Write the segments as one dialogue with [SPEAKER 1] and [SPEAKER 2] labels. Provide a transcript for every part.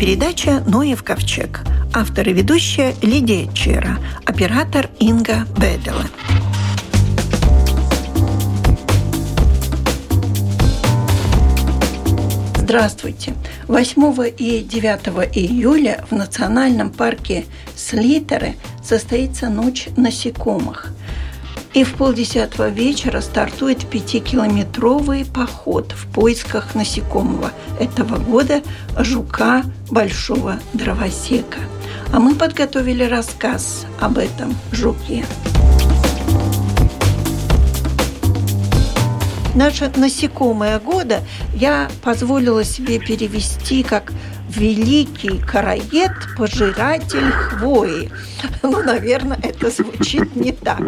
[SPEAKER 1] передача «Ноев ковчег». Автор и ведущая Лидия Чера. Оператор Инга Бедела. Здравствуйте! 8 и 9 июля в национальном парке Слитеры состоится ночь насекомых. И в полдесятого вечера стартует пятикилометровый поход в поисках насекомого этого года жука большого дровосека. А мы подготовили рассказ об этом жуке. Наше насекомое года я позволила себе перевести как великий караед, пожиратель хвои. Ну, наверное, это звучит не так.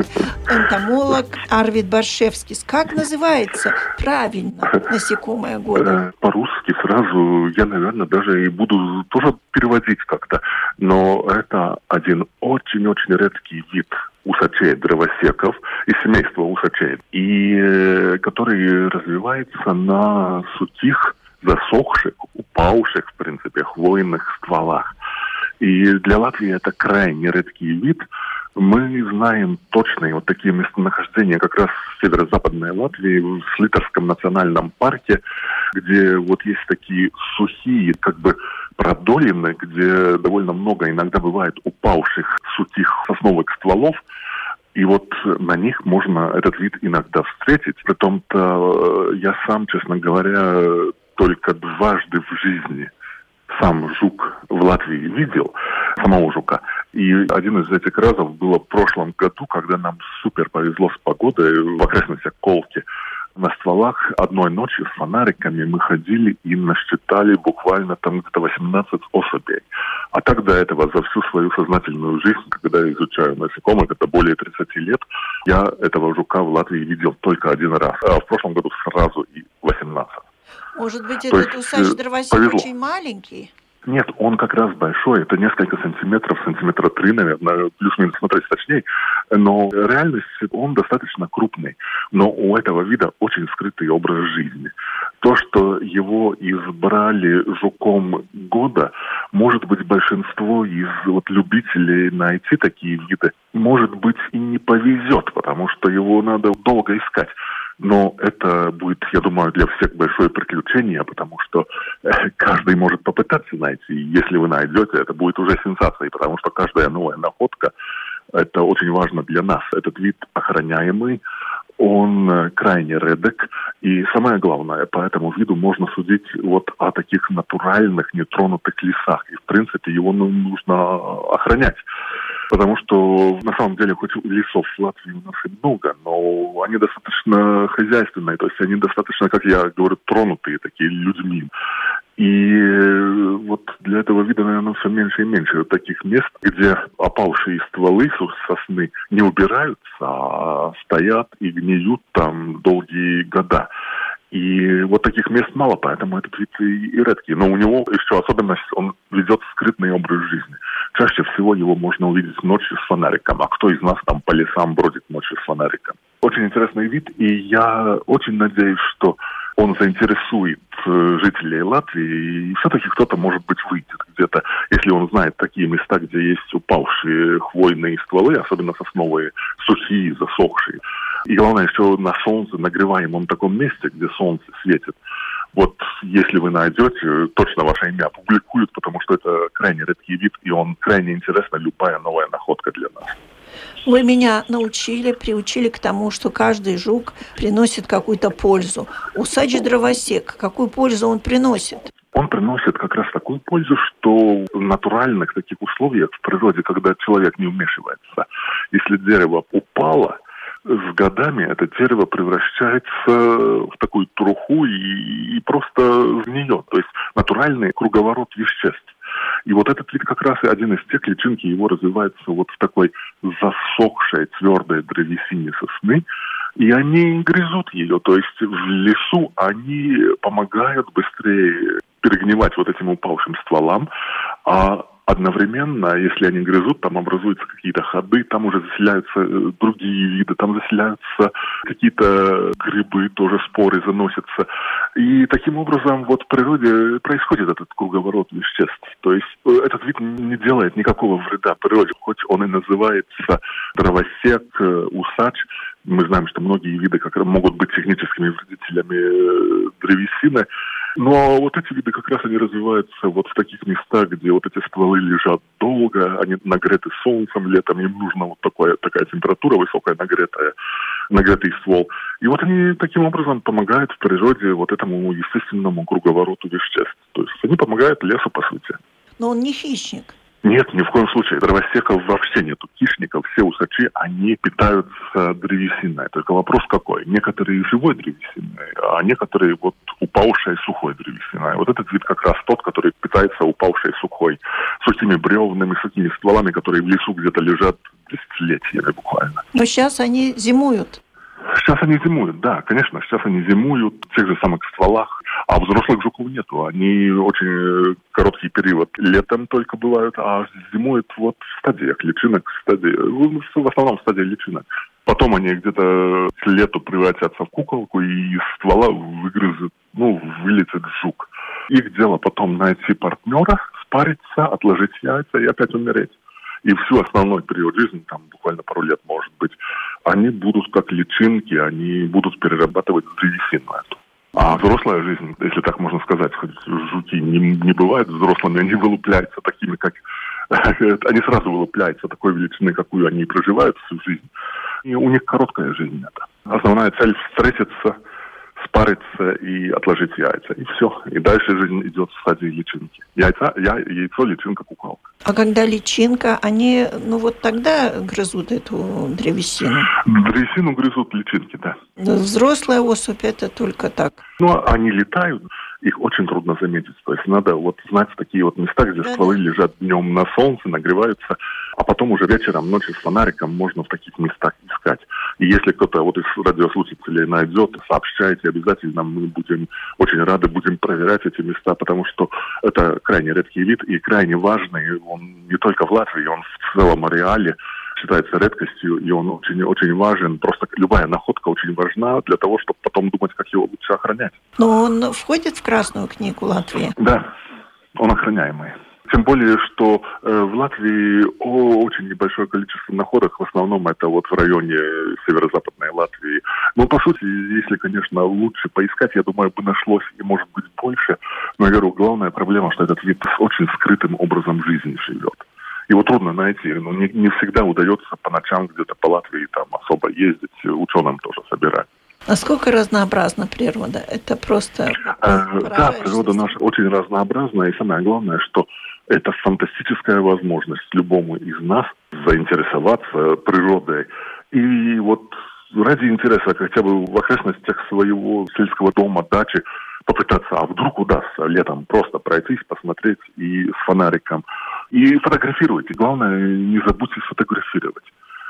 [SPEAKER 1] Энтомолог Арвид Баршевский. Как называется правильно насекомое года? Э,
[SPEAKER 2] по-русски сразу я, наверное, даже и буду тоже переводить как-то. Но это один очень-очень редкий вид усачей, дровосеков из семейства усачей, и э, который развивается на сухих засохших, упавших, в принципе, хвойных стволах. И для Латвии это крайне редкий вид. Мы знаем точные вот такие местонахождения как раз в северо-западной Латвии, в Слитерском национальном парке, где вот есть такие сухие, как бы продолины, где довольно много иногда бывает упавших сухих сосновых стволов, и вот на них можно этот вид иногда встретить. Притом-то э, я сам, честно говоря, только дважды в жизни сам жук в Латвии видел, самого жука. И один из этих разов было в прошлом году, когда нам супер повезло с погодой в окрестностях Колки. На стволах одной ночью с фонариками мы ходили и насчитали буквально там где-то 18 особей. А так до этого за всю свою сознательную жизнь, когда я изучаю насекомых, это более 30 лет, я этого жука в Латвии видел только один раз. А в прошлом году сразу и 18.
[SPEAKER 1] Может быть, То этот усач-дровосек э, очень маленький?
[SPEAKER 2] Нет, он как раз большой, это несколько сантиметров, сантиметра три, наверное, плюс-минус смотреть точнее. Но реальность он достаточно крупный, но у этого вида очень скрытый образ жизни. То, что его избрали жуком года, может быть, большинство из вот, любителей найти такие виды, может быть, и не повезет, потому что его надо долго искать. Но это будет, я думаю, для всех большое приключение, потому что э, каждый может попытаться найти. Если вы найдете, это будет уже сенсацией, потому что каждая новая находка – это очень важно для нас. Этот вид охраняемый, он э, крайне редок. И самое главное, по этому виду можно судить вот о таких натуральных, нетронутых лесах. И, в принципе, его ну, нужно охранять. Потому что, на самом деле, хоть лесов в Латвии у нас и много, но они достаточно хозяйственные, то есть они достаточно, как я говорю, тронутые такие людьми. И э, вот для этого вида, наверное, все меньше и меньше таких мест, где опавшие стволы сосны не убираются, а стоят и гниют там долгие года. И вот таких мест мало, поэтому этот вид и, и редкий. Но у него еще особенность, он ведет скрытный образ жизни. Чаще всего его можно увидеть ночью с фонариком. А кто из нас там по лесам бродит ночью с фонариком? Очень интересный вид, и я очень надеюсь, что он заинтересует э, жителей Латвии, и все-таки кто-то, может быть, выйдет где-то, если он знает такие места, где есть упавшие хвойные стволы, особенно сосновые, сухие, засохшие. И главное, еще на солнце, нагреваемом таком месте, где солнце светит. Вот если вы найдете, точно ваше имя опубликуют, потому что это крайне редкий вид, и он крайне интересна, любая новая находка для нас.
[SPEAKER 1] Вы меня научили, приучили к тому, что каждый жук приносит какую-то пользу. Усач дровосек, какую пользу он приносит?
[SPEAKER 2] Он приносит как раз такую пользу, что в натуральных таких условиях в природе, когда человек не вмешивается, если дерево упало, с годами это дерево превращается в такую труху и, и просто нее. То есть натуральный круговорот веществ. И вот этот вид как раз и один из тех личинки его развивается вот в такой засохшей твердой древесине сосны, и они грызут ее, то есть в лесу они помогают быстрее перегнивать вот этим упавшим стволам, а одновременно, если они грызут, там образуются какие-то ходы, там уже заселяются э, другие виды, там заселяются какие-то грибы, тоже споры заносятся. И таким образом вот в природе происходит этот круговорот веществ. То есть э, этот вид не делает никакого вреда природе, хоть он и называется дровосек, э, усач, мы знаем, что многие виды как могут быть техническими вредителями древесины, но вот эти виды как раз они развиваются вот в таких местах, где вот эти стволы лежат долго, они нагреты солнцем летом, им нужна вот такая, такая температура высокая, нагретая, нагретый ствол. И вот они таким образом помогают в природе вот этому естественному круговороту веществ. То есть они помогают лесу, по сути.
[SPEAKER 1] Но он не хищник.
[SPEAKER 2] Нет, ни в коем случае. Дровосеков вообще нету. Хищников, все усачи, они питаются древесиной. Только вопрос какой? Некоторые живой древесиной, а некоторые вот упавшей сухой древесиной. Вот этот вид как раз тот, который питается упавшей сухой, сухими бревнами, сухими стволами, которые в лесу где-то лежат десятилетиями буквально.
[SPEAKER 1] Но сейчас они зимуют.
[SPEAKER 2] Сейчас они зимуют, да, конечно, сейчас они зимуют в тех же самых стволах, а взрослых жуков нету. Они очень короткий период летом только бывают, а зимуют вот в стадиях личинок, в, стадии, в основном в стадии личинок. Потом они где-то к лету превратятся в куколку и из ствола выгрызет, ну, вылетит жук. Их дело потом найти партнера, спариться, отложить яйца и опять умереть и всю основной период жизни, там буквально пару лет может быть, они будут как личинки, они будут перерабатывать древесину эту. А взрослая жизнь, если так можно сказать, хоть жуки не, не бывают взрослыми, они вылупляются такими, как... они сразу вылупляются такой величины, какую они проживают всю жизнь. И у них короткая жизнь это. Основная цель встретиться – спариться и отложить яйца. И все. И дальше жизнь идет в стадии личинки. Яйца, я, яйцо, личинка, куколка.
[SPEAKER 1] А когда личинка, они, ну вот тогда грызут эту древесину?
[SPEAKER 2] Древесину грызут личинки, да.
[SPEAKER 1] Взрослая особь это только так.
[SPEAKER 2] Ну, они летают, их очень трудно заметить. То есть надо вот знать такие вот места, где да, стволы да. лежат днем на солнце, нагреваются, а потом уже вечером, ночью с фонариком можно в таких местах искать. И если кто-то вот из радиослушателей найдет, сообщайте обязательно, мы будем очень рады, будем проверять эти места, потому что это крайне редкий вид и крайне важный. Он не только в Латвии, он в целом ареале считается редкостью, и он очень, очень важен. Просто любая находка очень важна для того, чтобы потом думать, как его лучше охранять.
[SPEAKER 1] Но он входит в Красную книгу Латвии?
[SPEAKER 2] Да, он охраняемый. Тем более, что э, в Латвии очень небольшое количество находок, в основном это вот в районе северо-западной Латвии. Но, по сути, если, конечно, лучше поискать, я думаю, бы нашлось и, может быть, больше. Но, я говорю, главная проблема, что этот вид очень скрытым образом жизни живет. Его трудно найти, но не, не всегда удается по ночам где-то по Латвии там особо ездить, ученым тоже собирать.
[SPEAKER 1] Насколько разнообразна природа? Это просто...
[SPEAKER 2] Э, да, природа наша очень разнообразна, и самое главное, что это фантастическая возможность любому из нас заинтересоваться природой. И вот ради интереса хотя бы в окрестностях своего сельского дома, дачи попытаться, а вдруг удастся летом просто пройтись, посмотреть и с фонариком. И фотографируйте. Главное, не забудьте сфотографировать.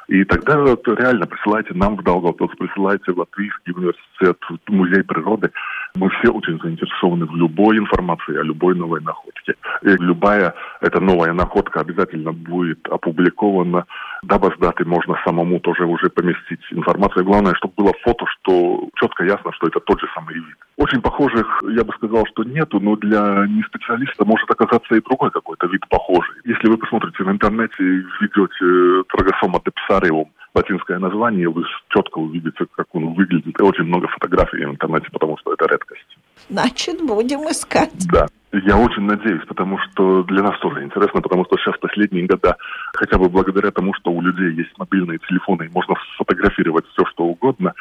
[SPEAKER 2] И тогда вот реально присылайте нам в Долгопилс, присылайте в Латвийский университет, в Музей природы. Мы все очень заинтересованы в любой информации о любой новой находке. И любая эта новая находка обязательно будет опубликована. Дабы с даты можно самому тоже уже поместить информацию. Главное, чтобы было фото, что четко ясно, что это тот же самый вид. Очень похожих, я бы сказал, что нету, но для неспециалиста может оказаться и другой какой-то вид похожий. Если вы посмотрите в интернете, введете трагосома депсариум, латинское название, вы четко увидите, как он выглядит. И очень много фотографий в интернете, потому что это редкость.
[SPEAKER 1] Значит, будем искать.
[SPEAKER 2] Да. Я очень надеюсь, потому что для нас тоже интересно, потому что сейчас последние года, хотя бы благодаря тому, что у людей есть мобильные телефоны, и можно сфотографировать все, что угодно,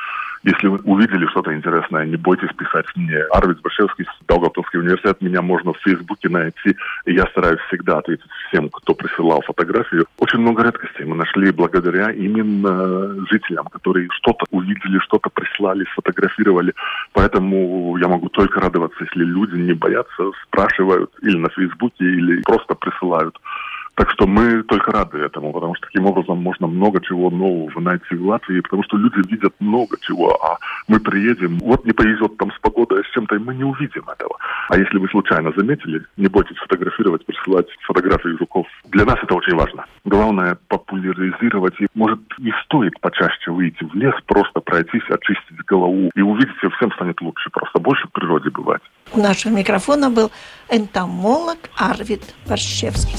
[SPEAKER 2] если вы увидели что-то интересное, не бойтесь писать мне. Арвид Башевский, Долгопилский университет, меня можно в Фейсбуке найти, и я стараюсь всегда ответить всем, кто присылал фотографию. Очень много редкостей мы нашли благодаря именно жителям, которые что-то увидели, что-то прислали, сфотографировали. Поэтому я могу только радоваться, если люди не боятся, спрашивают или на Фейсбуке, или просто присылают Так что мы только рады этому, потому что таким образом можно много чего нового найти в Латвии, потому что люди видят много чего, а мы приедем, вот не повезет там с погодой, а с чем-то, и мы не увидим этого. А если вы случайно заметили, не бойтесь фотографировать, присылать фотографии жуков. Для нас это очень важно. Главное популяризировать, и может и стоит почаще выйти в лес, просто пройтись, очистить голову, и увидите, всем станет лучше, просто больше в природе бывать.
[SPEAKER 1] У нашего микрофона был энтомолог Арвид Борщевский.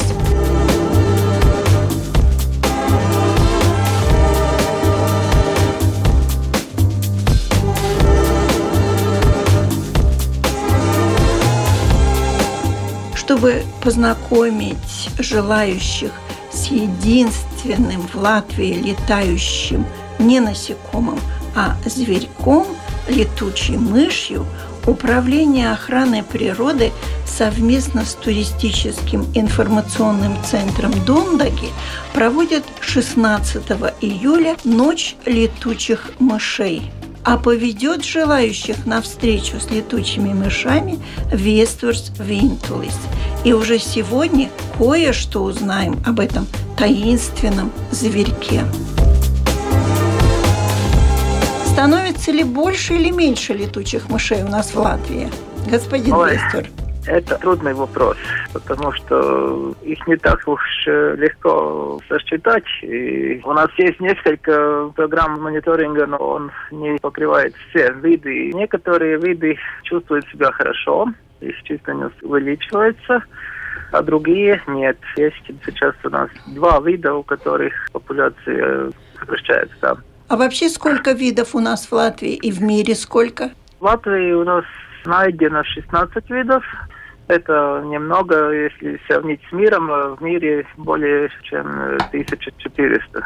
[SPEAKER 1] чтобы познакомить желающих с единственным в Латвии летающим не насекомым, а зверьком, летучей мышью, Управление охраны природы совместно с туристическим информационным центром Дондаги проводит 16 июля «Ночь летучих мышей» а поведет желающих на встречу с летучими мышами Вестверс Винтулис. И уже сегодня кое-что узнаем об этом таинственном зверьке. Становится ли больше или меньше летучих мышей у нас в Латвии? Господин Ой. Вестер.
[SPEAKER 3] Это трудный вопрос, потому что их не так уж э, легко сосчитать. И у нас есть несколько программ мониторинга, но он не покрывает все виды. Некоторые виды чувствуют себя хорошо, их численность увеличивается, а другие нет. Есть сейчас у нас два вида, у которых популяция сокращается.
[SPEAKER 1] А вообще сколько видов у нас в Латвии и в мире сколько?
[SPEAKER 3] В Латвии у нас найдено 16 видов. Это немного, если сравнить с миром, в мире более чем 1400.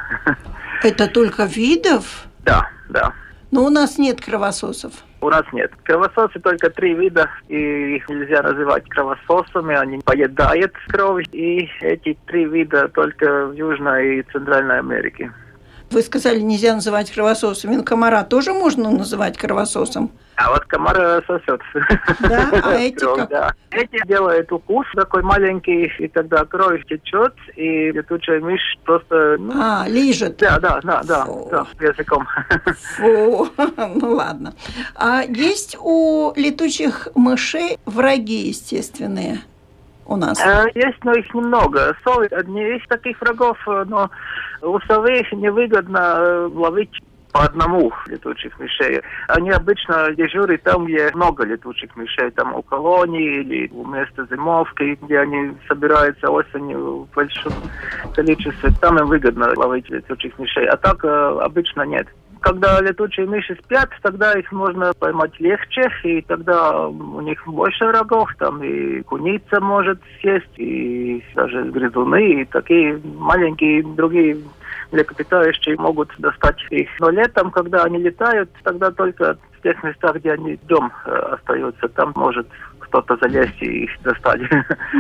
[SPEAKER 1] Это только видов?
[SPEAKER 3] Да, да.
[SPEAKER 1] Но у нас нет кровососов.
[SPEAKER 3] У нас нет. Кровососы только три вида, и их нельзя называть кровососами, они поедают кровь, и эти три вида только в Южной и Центральной Америке.
[SPEAKER 1] Вы сказали, нельзя называть кровососами. Комара тоже можно называть кровососом?
[SPEAKER 3] А вот комар сосет.
[SPEAKER 1] Да? А эти как?
[SPEAKER 3] Да. Эти делают укус такой маленький, и тогда кровь течет, и летучая мышь просто...
[SPEAKER 1] Ну, а, лижет.
[SPEAKER 3] Да, да, да, да, да, языком.
[SPEAKER 1] Фу, ну ладно. А есть у летучих мышей враги естественные? у нас?
[SPEAKER 3] Э, есть, но их немного. Совы одни из таких врагов, э, но у совы невыгодно э, ловить по одному летучих мышей. Они обычно дежурят там, где много летучих мышей, там у колонии или у места зимовки, где они собираются осенью в большом количестве. Там им выгодно ловить летучих мышей. А так обычно нет когда летучие мыши спят, тогда их можно поймать легче, и тогда у них больше врагов, там и куница может съесть, и даже грызуны, и такие маленькие другие млекопитающие могут достать их. Но летом, когда они летают, тогда только в тех местах, где они днем э, остаются, там может кто-то залезть и их достать.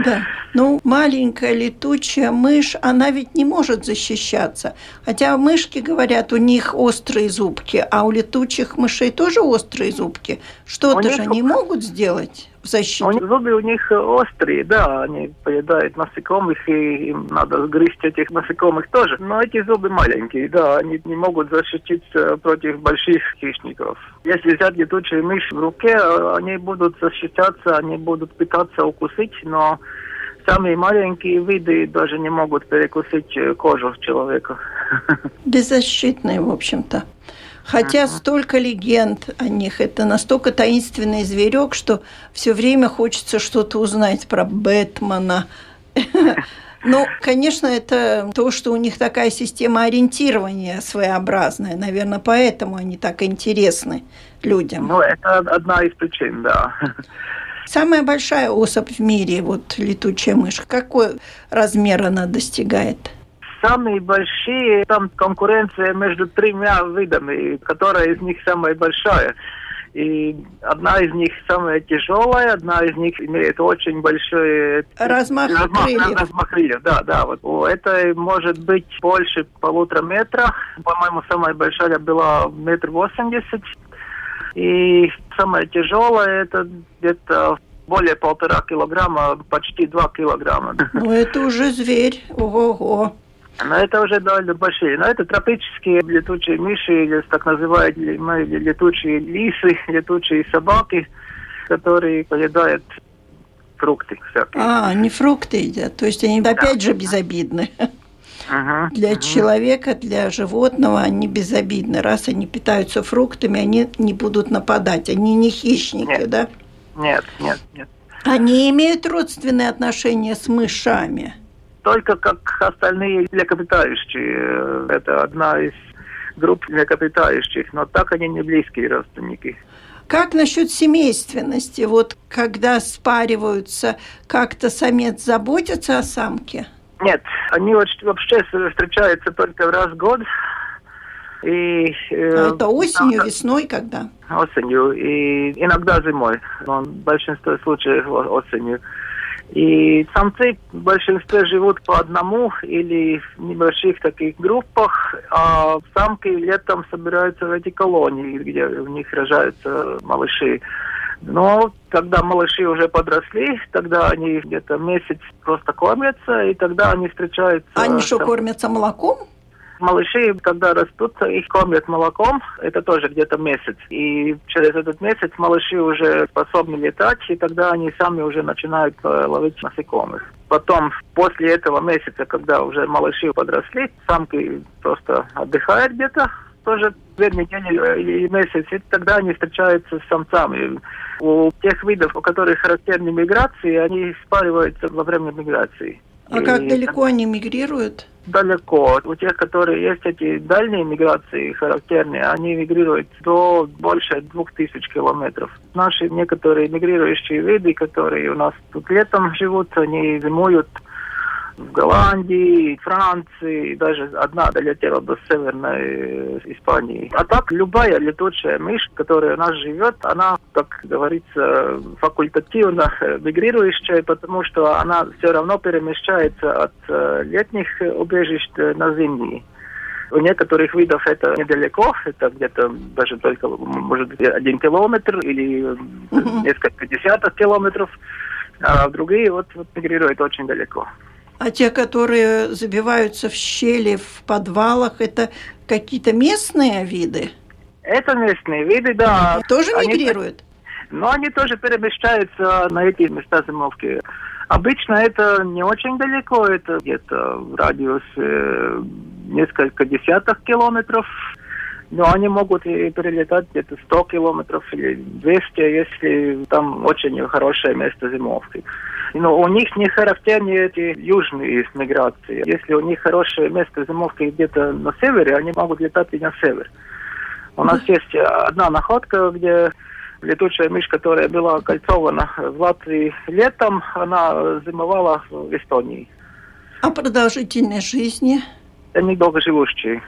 [SPEAKER 1] Да. Ну, маленькая летучая мышь, она ведь не может защищаться. Хотя мышки, говорят, у них острые зубки, а у летучих мышей тоже острые зубки. Что-то же они могут сделать? В защиту?
[SPEAKER 3] У них зубы у них острые, да, они поедают насекомых, и им надо грызть этих насекомых тоже. Но эти зубы маленькие, да, они не могут защититься против больших хищников. Если взять летучую мышь в руке, они будут защищаться, они будут пытаться укусить, но самые маленькие виды даже не могут перекусить кожу человека.
[SPEAKER 1] Беззащитные, в общем-то. Хотя uh-huh. столько легенд о них, это настолько таинственный зверек, что все время хочется что-то узнать про Бэтмена. Ну, конечно, это то, что у них такая система ориентирования своеобразная. Наверное, поэтому они так интересны людям.
[SPEAKER 3] Ну, это одна из причин, да.
[SPEAKER 1] Самая большая особь в мире, вот летучая мышь, какой размер она достигает?
[SPEAKER 3] Самые большие, там конкуренция между тремя видами, которая из них самая большая. И одна из них самая тяжелая, одна из них имеет очень большой
[SPEAKER 1] размах, размах крыльев.
[SPEAKER 3] Размах крыльев, да, да. Вот у этой может быть больше полутора метра. По-моему, самая большая была метр восемьдесят. И самая тяжелая это где-то более полтора килограмма, почти два килограмма.
[SPEAKER 1] Ну, это уже зверь. Ого-го.
[SPEAKER 3] Но это уже довольно большие. Но это тропические летучие мыши, или так называемые летучие лисы, летучие собаки, которые поедают фрукты всякие.
[SPEAKER 1] А, они фрукты едят. То есть они да. опять же безобидны.
[SPEAKER 3] Ага,
[SPEAKER 1] Для
[SPEAKER 3] ага.
[SPEAKER 1] человека, для животного они безобидны. Раз они питаются фруктами, они не будут нападать. Они не хищники,
[SPEAKER 3] Нет.
[SPEAKER 1] да?
[SPEAKER 3] Нет, нет, нет.
[SPEAKER 1] Они имеют родственные отношения с мышами.
[SPEAKER 3] Только как остальные млекопитающие. Это одна из групп млекопитающих, но так они не близкие родственники.
[SPEAKER 1] Как насчет семейственности? Вот когда спариваются, как-то самец заботится о самке?
[SPEAKER 3] Нет, они вообще встречаются только раз в год. И, э,
[SPEAKER 1] А это осенью,
[SPEAKER 3] да,
[SPEAKER 1] весной, когда?
[SPEAKER 3] осенью и иногда зимой, но в большинстве случаев осенью. И самцы в большинстве живут по одному или в небольших таких группах, а самки летом собираются в эти колонии, где у них рожаются малыши. Но когда малыши уже подросли, тогда они где-то месяц просто кормятся, и тогда они встречаются.
[SPEAKER 1] Они что,
[SPEAKER 3] там-
[SPEAKER 1] кормятся молоком?
[SPEAKER 3] Малыши, когда растут, их кормят молоком, это тоже где-то месяц. И через этот месяц малыши уже способны летать, и тогда они сами уже начинают э, ловить насекомых. Потом, после этого месяца, когда уже малыши подросли, самки просто отдыхают где-то, тоже две э, или месяц, и тогда они встречаются с самцами. У тех видов, у которых характерны миграции, они спариваются во время миграции.
[SPEAKER 1] А как
[SPEAKER 3] И
[SPEAKER 1] далеко они мигрируют?
[SPEAKER 3] далеко. У тех, которые есть эти дальние миграции характерные, они мигрируют до больше двух тысяч километров. Наши некоторые мигрирующие виды, которые у нас тут летом живут, они зимуют в Голландии, Франции, даже одна долетела до северной э, Испании. А так любая летучая мышь, которая у нас живет, она, как говорится, факультативно мигрирующая, потому что она все равно перемещается от э, летних убежищ э, на зимние. У некоторых видов это недалеко, это где-то даже только, может быть, один километр или несколько десятков километров, а другие вот, вот мигрируют очень далеко.
[SPEAKER 1] А те, которые забиваются в щели в подвалах, это какие-то местные виды?
[SPEAKER 3] Это местные виды, да.
[SPEAKER 1] Тоже
[SPEAKER 3] Они-
[SPEAKER 1] мигрируют?
[SPEAKER 3] Но они тоже перемещаются на эти места зимовки. Обычно это не очень далеко, это где-то в радиусе э, несколько десятков километров. Но они могут и перелетать где-то 100 километров или 200, если там очень хорошее место зимовки. Но у них не характерны эти южные миграции. Если у них хорошее место зимовки где-то на севере, они могут летать и на север. У нас есть одна находка, где летучая мышь, которая была кольцована в Латвии летом, она зимовала в Эстонии.
[SPEAKER 1] А продолжительность жизни?
[SPEAKER 3] Они долгоживущие.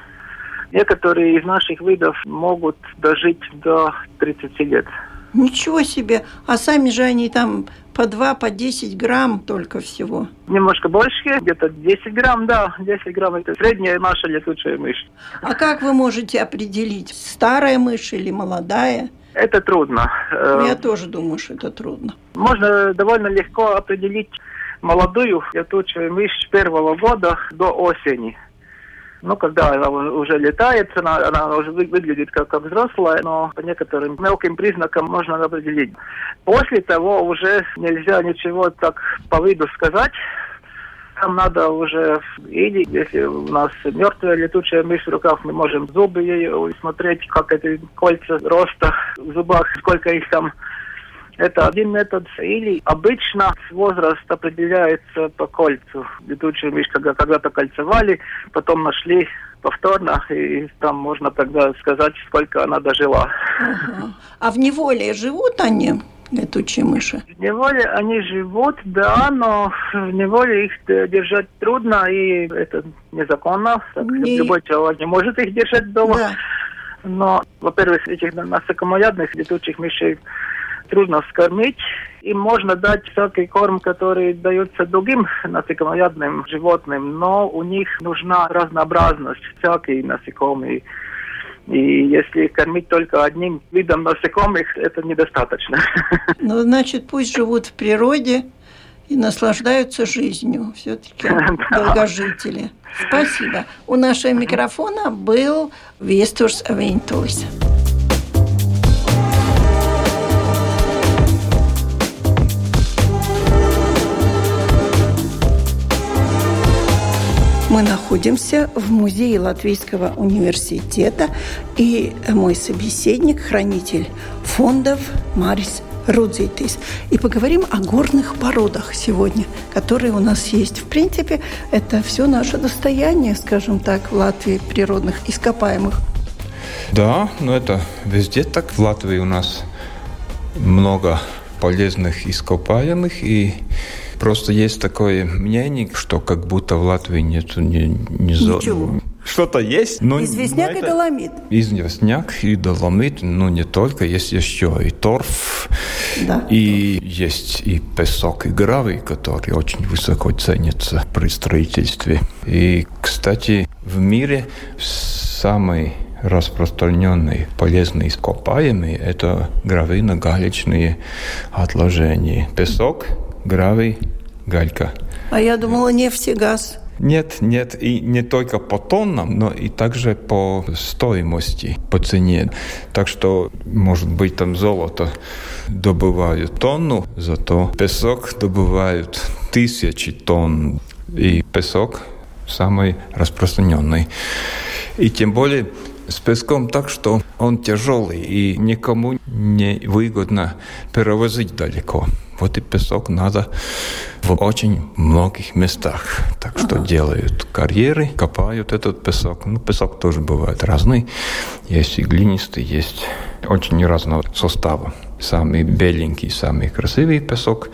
[SPEAKER 3] Некоторые из наших видов могут дожить до 30 лет.
[SPEAKER 1] Ничего себе! А сами же они там по 2, по 10 грамм только всего.
[SPEAKER 3] Немножко больше, где-то 10 грамм, да, 10 грамм это средняя наша летучая мышь.
[SPEAKER 1] А как вы можете определить, старая мышь или молодая?
[SPEAKER 3] Это трудно. Э,
[SPEAKER 1] Я тоже думаю, что это трудно.
[SPEAKER 3] Можно довольно легко определить молодую летучую мышь первого года до осени. Ну, когда она уже летает, она, она уже вы- выглядит как, как взрослая, но по некоторым мелким признакам можно определить. После того уже нельзя ничего так по виду сказать. Там надо уже, или если у нас мертвая летучая мышь в руках, мы можем зубы ее смотреть, как эти кольца роста в зубах, сколько их там это один метод. Или обычно возраст определяется по кольцу. Летучую мышь когда когда-то кольцевали, потом нашли повторно, и там можно тогда сказать, сколько она дожила.
[SPEAKER 1] Ага. А в неволе живут они, летучие мыши?
[SPEAKER 3] В неволе они живут, да, но в неволе их держать трудно, и это незаконно. Так,
[SPEAKER 1] Не-
[SPEAKER 3] Любой человек не может их держать дома.
[SPEAKER 1] Да.
[SPEAKER 3] Но, во-первых, этих насекомоядных летучих мышей трудно скормить. Им можно дать всякий корм, который дается другим насекомоядным животным, но у них нужна разнообразность, всякие насекомые. И если кормить только одним видом насекомых, это недостаточно.
[SPEAKER 1] Ну, значит, пусть живут в природе и наслаждаются жизнью. Все-таки долгожители. Спасибо. У нашего микрофона был Вестурс Авентуйс. Находимся в музее Латвийского университета, и мой собеседник, хранитель фондов Марис Рудзитис. И поговорим о горных породах сегодня, которые у нас есть. В принципе, это все наше достояние, скажем так, в Латвии природных ископаемых.
[SPEAKER 4] Да, но это везде так. В Латвии у нас много полезных ископаемых и Просто есть такое мнение, что как будто в Латвии нет ни, ни
[SPEAKER 1] Ничего.
[SPEAKER 4] Что-то есть, но...
[SPEAKER 1] Известняк
[SPEAKER 4] но
[SPEAKER 1] и доломит.
[SPEAKER 4] Известняк и доломит, но не только. Есть еще и торф, да. и есть и песок, и гравий, которые очень высоко ценятся при строительстве. И, кстати, в мире самый распространенные полезные ископаемые – это гравийно-галечные отложения. Песок, гравий, галька.
[SPEAKER 1] А я думала нефть и газ.
[SPEAKER 4] Нет, нет, и не только по тоннам, но и также по стоимости, по цене. Так что, может быть, там золото добывают тонну, зато песок добывают тысячи тонн. И песок самый распространенный. И тем более с песком так, что он тяжелый и никому не выгодно перевозить далеко. Вот и песок надо в очень многих местах. Так что ага. делают карьеры, копают этот песок. Ну, песок тоже бывает разный. Есть и глинистый, есть очень разного состава. Самый беленький, самый красивый песок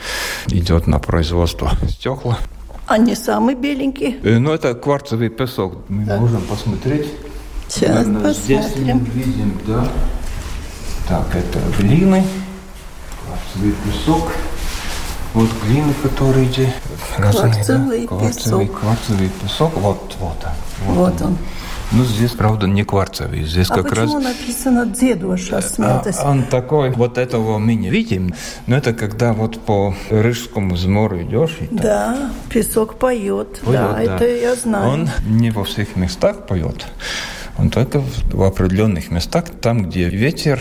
[SPEAKER 4] идет на производство стекла.
[SPEAKER 1] А не самый беленький?
[SPEAKER 4] Э, ну, это кварцевый песок. Мы да. можем посмотреть.
[SPEAKER 1] Сейчас Наверное, посмотрим. Здесь мы
[SPEAKER 4] видим, да. Так, это глины, кварцевый песок. Вот глина, которая идет.
[SPEAKER 1] Кварцевый, да?
[SPEAKER 4] кварцевый песок. Кварцевый песок. Вот, вот
[SPEAKER 1] он. Вот, вот он. он.
[SPEAKER 4] Ну, здесь, правда, не кварцевый. Здесь
[SPEAKER 1] а
[SPEAKER 4] как
[SPEAKER 1] почему
[SPEAKER 4] раз...
[SPEAKER 1] написано «дедуша смертность»?
[SPEAKER 4] А, он такой, вот этого мы не видим, но это когда вот по Рижскому змору идешь. И
[SPEAKER 1] да, так... песок поет, поет да, да, это я знаю.
[SPEAKER 4] Он не во всех местах поет. Он только в определенных местах, там, где ветер,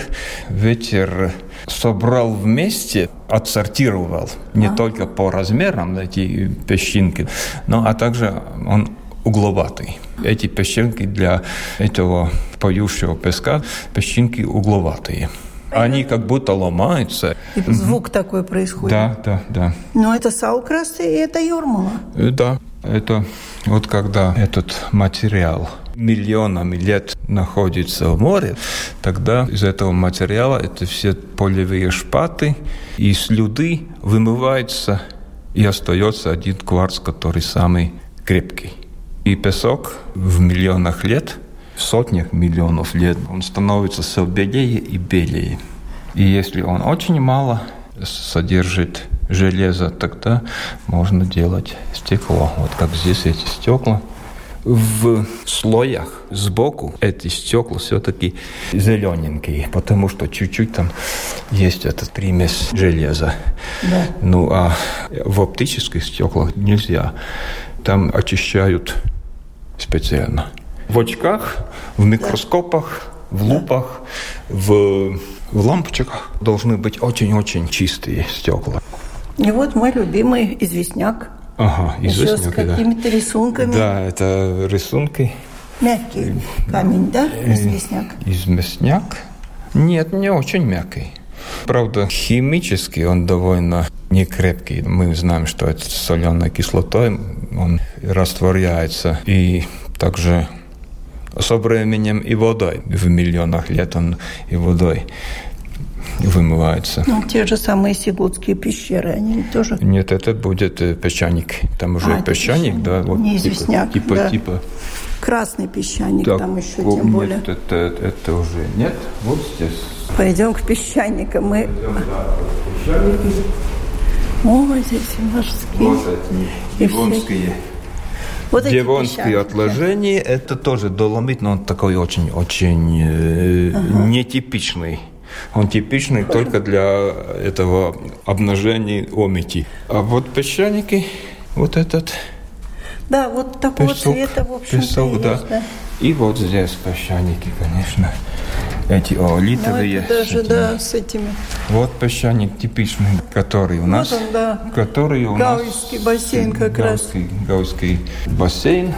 [SPEAKER 4] ветер собрал вместе, отсортировал не а. только по размерам эти песчинки, но а также он угловатый. Эти песчинки для этого поющего песка песчинки угловатые. Они как будто ломаются.
[SPEAKER 1] И звук такой происходит.
[SPEAKER 4] Да, да, да.
[SPEAKER 1] Но это саукрасты и это юрмала.
[SPEAKER 4] Э, да, это вот когда этот материал миллионами лет находится в море, тогда из этого материала это все полевые шпаты и слюды вымываются, и остается один кварц, который самый крепкий. И песок в миллионах лет, в сотнях миллионов лет, он становится все белее и белее. И если он очень мало содержит железо, тогда можно делать стекло. Вот как здесь эти стекла – в слоях сбоку эти стекла все-таки зелененькие, потому что чуть-чуть там есть этот примесь железа. Да. Ну а в оптических стеклах нельзя. Там очищают специально. В очках, в микроскопах, в лупах, в, в лампочках должны быть очень-очень чистые стекла.
[SPEAKER 1] И вот мой любимый известняк
[SPEAKER 4] Ага,
[SPEAKER 1] Еще с какими-то
[SPEAKER 4] да.
[SPEAKER 1] рисунками.
[SPEAKER 4] Да, это рисунки.
[SPEAKER 1] Мягкий камень, да, э, известняк?
[SPEAKER 4] Известняк? Нет, не очень мягкий. Правда, химически он довольно некрепкий. Мы знаем, что это соленой кислотой он растворяется. И также со временем и водой. В миллионах лет он и водой вымывается.
[SPEAKER 1] Ну, те же самые Сигутские пещеры, они тоже?
[SPEAKER 4] Нет, это будет э, песчаник. Там уже а, песчаник, песчаник, да.
[SPEAKER 1] Вот, Не типа, известняк,
[SPEAKER 4] типа,
[SPEAKER 1] да.
[SPEAKER 4] типа.
[SPEAKER 1] Красный песчаник так, там еще, тем более.
[SPEAKER 4] Нет, это, это уже нет. Вот здесь.
[SPEAKER 1] Пойдем к песчаникам. Мы... Пойдем, да, песчаники. Ой, здесь морские.
[SPEAKER 4] Вот эти, и ивонские.
[SPEAKER 1] Вот
[SPEAKER 4] Девонские отложения – это тоже доломит, но он такой очень-очень э, нетипичный. Он типичный только для этого обнажения омити. А вот песчаники, вот этот
[SPEAKER 1] Да, вот такого
[SPEAKER 4] песок,
[SPEAKER 1] цвета, в общем
[SPEAKER 4] песок, да.
[SPEAKER 1] есть, да.
[SPEAKER 4] И вот здесь песчаники, конечно. Эти
[SPEAKER 1] Ну,
[SPEAKER 4] олитовые.
[SPEAKER 1] это даже,
[SPEAKER 4] с этими.
[SPEAKER 1] да, с этими.
[SPEAKER 4] Вот песчаник типичный, который у нас.
[SPEAKER 1] он, да.
[SPEAKER 4] Который у
[SPEAKER 1] Гауйский
[SPEAKER 4] нас...
[SPEAKER 1] бассейн как раз.
[SPEAKER 4] Гауйский, бассейн.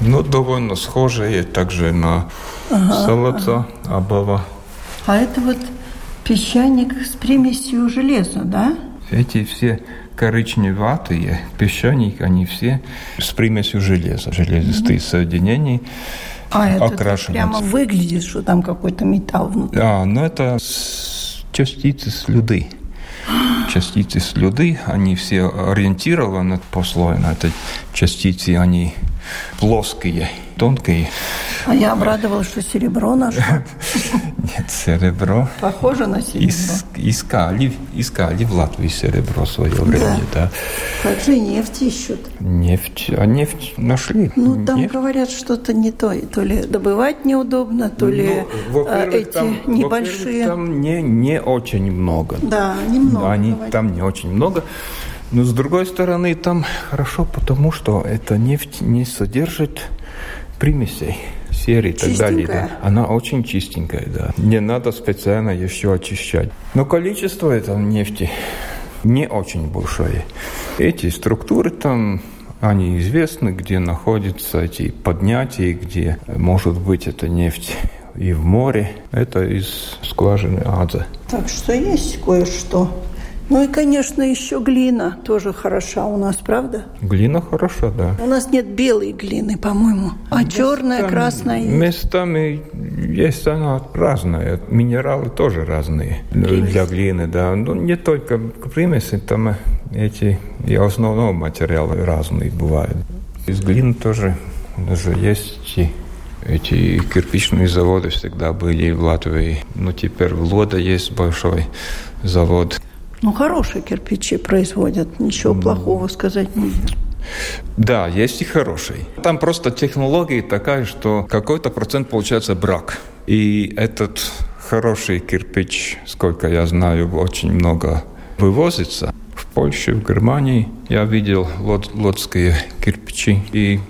[SPEAKER 4] Ну, довольно схожие также на Солоца, Абава.
[SPEAKER 1] А это вот песчаник с примесью железа, да?
[SPEAKER 4] Эти все коричневатые песчаники, они все с примесью железа, железистые соединения.
[SPEAKER 1] А это прямо выглядит, что там какой-то металл внутри.
[SPEAKER 4] А, ну это частицы слюды. Частицы слюды, они все ориентированы послойно. Это частицы, они плоские, тонкие.
[SPEAKER 1] А я обрадовалась, что серебро нашла.
[SPEAKER 4] Нет, серебро.
[SPEAKER 1] Похоже на серебро.
[SPEAKER 4] Ис- искали, искали в Латвии серебро в свое время, да.
[SPEAKER 1] Как же нефть ищут?
[SPEAKER 4] Нефть, а нефть нашли.
[SPEAKER 1] Ну, там говорят, что-то не то. То ли добывать неудобно, то ли
[SPEAKER 4] Ну,
[SPEAKER 1] а, эти небольшие.
[SPEAKER 4] Там не, не очень много.
[SPEAKER 1] Да, немного.
[SPEAKER 4] Они, там не очень много. Но с другой стороны, там хорошо, потому что эта нефть не содержит примесей серы и так далее. Да. Она очень чистенькая, да. Не надо специально еще очищать. Но количество этой нефти не очень большое. Эти структуры там, они известны, где находятся эти поднятия, где может быть эта нефть и в море. Это из скважины Адза.
[SPEAKER 1] Так что есть кое-что. Ну и, конечно, еще глина тоже хороша у нас, правда?
[SPEAKER 4] Глина хороша, да.
[SPEAKER 1] У нас нет белой глины, по-моему, а черная,
[SPEAKER 4] Там
[SPEAKER 1] красная. есть.
[SPEAKER 4] Местами есть она разная. Минералы тоже разные для глины, да. Ну, не только примеси, там эти и основные материалы разные бывают. Из глины тоже даже есть и эти кирпичные заводы всегда были в Латвии. Но теперь в Лода есть большой завод.
[SPEAKER 1] Ну, хорошие кирпичи производят, ничего плохого сказать нельзя.
[SPEAKER 4] Да, есть и хороший. Там просто технология такая, что какой-то процент получается брак. И этот хороший кирпич, сколько я знаю, очень много вывозится. В Польше, в Германии я видел лод, лодские кирпичи. И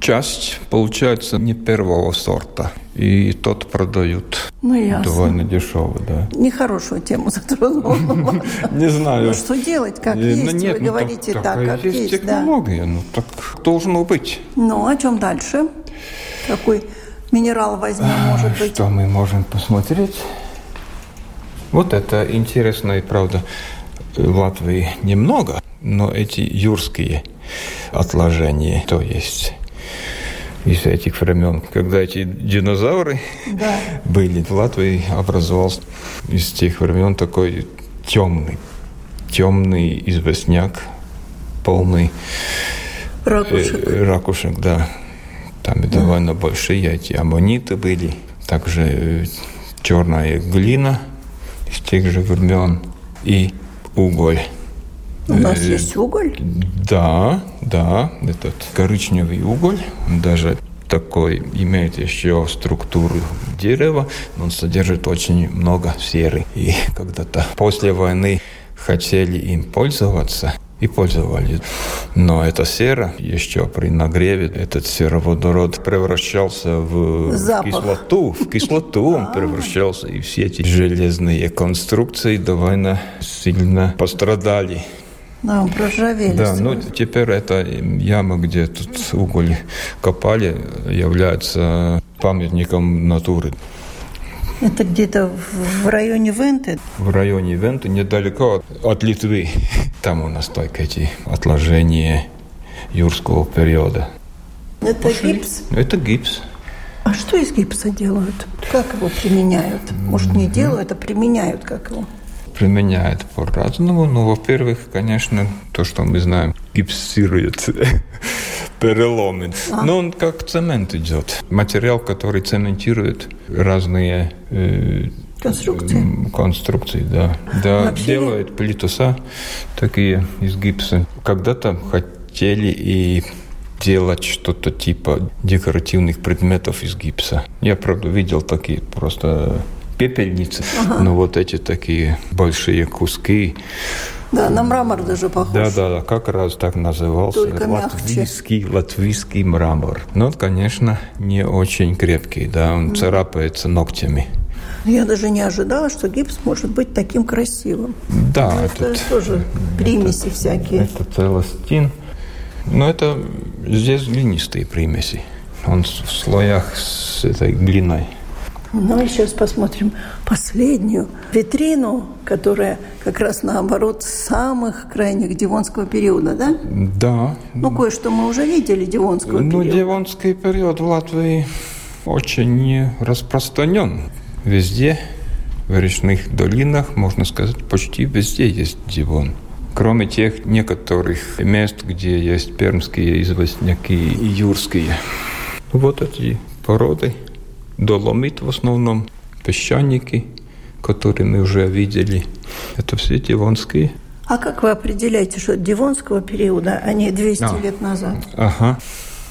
[SPEAKER 4] часть получается не первого сорта. И тот продают
[SPEAKER 1] Ну, ясно.
[SPEAKER 4] довольно дешево, да.
[SPEAKER 1] Нехорошую тему затронул.
[SPEAKER 4] Не знаю.
[SPEAKER 1] Ну, что делать, как есть,
[SPEAKER 4] ну, нет,
[SPEAKER 1] вы
[SPEAKER 4] ну,
[SPEAKER 1] говорите
[SPEAKER 4] так-
[SPEAKER 1] как
[SPEAKER 4] есть
[SPEAKER 1] есть,
[SPEAKER 4] технология, ну так должно быть.
[SPEAKER 1] Ну, о чем дальше? Какой минерал возьмем, может быть?
[SPEAKER 4] Что мы можем посмотреть? Вот это интересно и правда. В Латвии немного, но эти юрские отложения, то есть из этих времен, когда эти динозавры
[SPEAKER 1] Да.
[SPEAKER 4] были в Латвии, образовался из тех времен такой темный, темный известняк, полный
[SPEAKER 1] Ракушек.
[SPEAKER 4] Э, ракушек, да. Там и довольно большие эти аммониты были. Также э, черная глина из тех же времен и уголь.
[SPEAKER 1] У нас
[SPEAKER 4] Э,
[SPEAKER 1] есть уголь.
[SPEAKER 4] Да, да, этот коричневый уголь, даже такой имеет еще структуру дерева, но он содержит очень много серы. И когда-то после войны хотели им пользоваться и пользовались. Но эта сера еще при нагреве, этот сероводород превращался в
[SPEAKER 1] Запах.
[SPEAKER 4] кислоту. В кислоту он превращался. И все эти железные конструкции довольно сильно пострадали.
[SPEAKER 1] Да, проржавели.
[SPEAKER 4] Да, ну теперь эта яма, где тут уголь копали, является памятником натуры.
[SPEAKER 1] Это где-то в, районе Венты.
[SPEAKER 4] В районе Венты, недалеко от, от Литвы. Там у нас только эти отложения юрского периода.
[SPEAKER 1] Это гипс.
[SPEAKER 4] Это гипс.
[SPEAKER 1] А что из гипса делают? Как его применяют? Может, не делают, а применяют как его?
[SPEAKER 4] Применяет по-разному. Ну, во-первых, конечно, то, что мы знаем, гипсирует, переломит. Но он как цемент идет. Материал, который цементирует разные э,
[SPEAKER 1] Конструкции.
[SPEAKER 4] конструкции, да. Да,
[SPEAKER 1] Вообще-
[SPEAKER 4] делают плитоса такие из гипса. Когда-то хотели и делать что-то типа декоративных предметов из гипса. Я, правда, видел такие просто пепельницы, ага. но вот эти такие большие куски.
[SPEAKER 1] Да, на мрамор даже похож.
[SPEAKER 4] Да, да, да, как раз так назывался.
[SPEAKER 1] Только
[SPEAKER 4] латвийский, мягче. латвийский мрамор. Но, конечно, не очень крепкий, да, он mm. царапается ногтями.
[SPEAKER 1] Я даже не ожидала, что гипс может быть таким красивым.
[SPEAKER 4] Да,
[SPEAKER 1] Но это этот, тоже примеси
[SPEAKER 4] это,
[SPEAKER 1] всякие.
[SPEAKER 4] Это целостин. Но это здесь глинистые примеси. Он в слоях с этой глиной.
[SPEAKER 1] Ну и сейчас посмотрим последнюю витрину, которая как раз наоборот самых крайних Дивонского периода, да?
[SPEAKER 4] Да.
[SPEAKER 1] Ну, кое-что мы уже видели Дивонского
[SPEAKER 4] ну,
[SPEAKER 1] периода.
[SPEAKER 4] Ну, Дивонский период в Латвии очень распространен. Везде, в речных долинах, можно сказать, почти везде есть Дивон. Кроме тех некоторых мест, где есть пермские известняки и юрские. Вот эти породы – доломит в основном, песчаники, которые мы уже видели. Это все дивонские.
[SPEAKER 1] А как вы определяете, что дивонского периода, а не 200 а, лет назад?
[SPEAKER 4] Ага.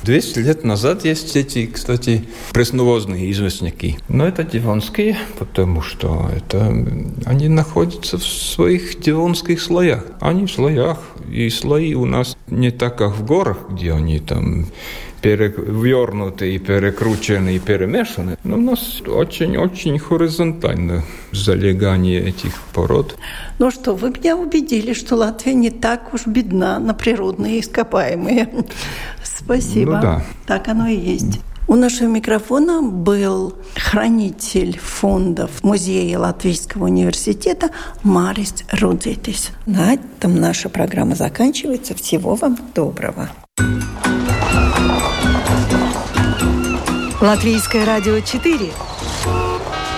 [SPEAKER 4] 200 лет назад есть эти, кстати, пресновозные известняки. Но это дивонские, потому что это, они находятся в своих дивонских слоях. Они в слоях, и слои у нас не так, как в горах, где они там перевернуты и перекручены и перемешаны. Но у нас очень-очень хоризонтально залегание этих пород.
[SPEAKER 1] Ну что, вы меня убедили, что Латвия не так уж бедна на природные ископаемые. Спасибо.
[SPEAKER 4] Ну, да.
[SPEAKER 1] Так оно и есть. У нашего микрофона был хранитель фондов Музея Латвийского университета Марис Рудзитис. На этом наша программа заканчивается. Всего вам доброго.
[SPEAKER 5] Латвийское радио 4.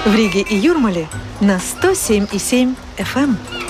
[SPEAKER 5] В Риге и Юрмале на 107,7 FM.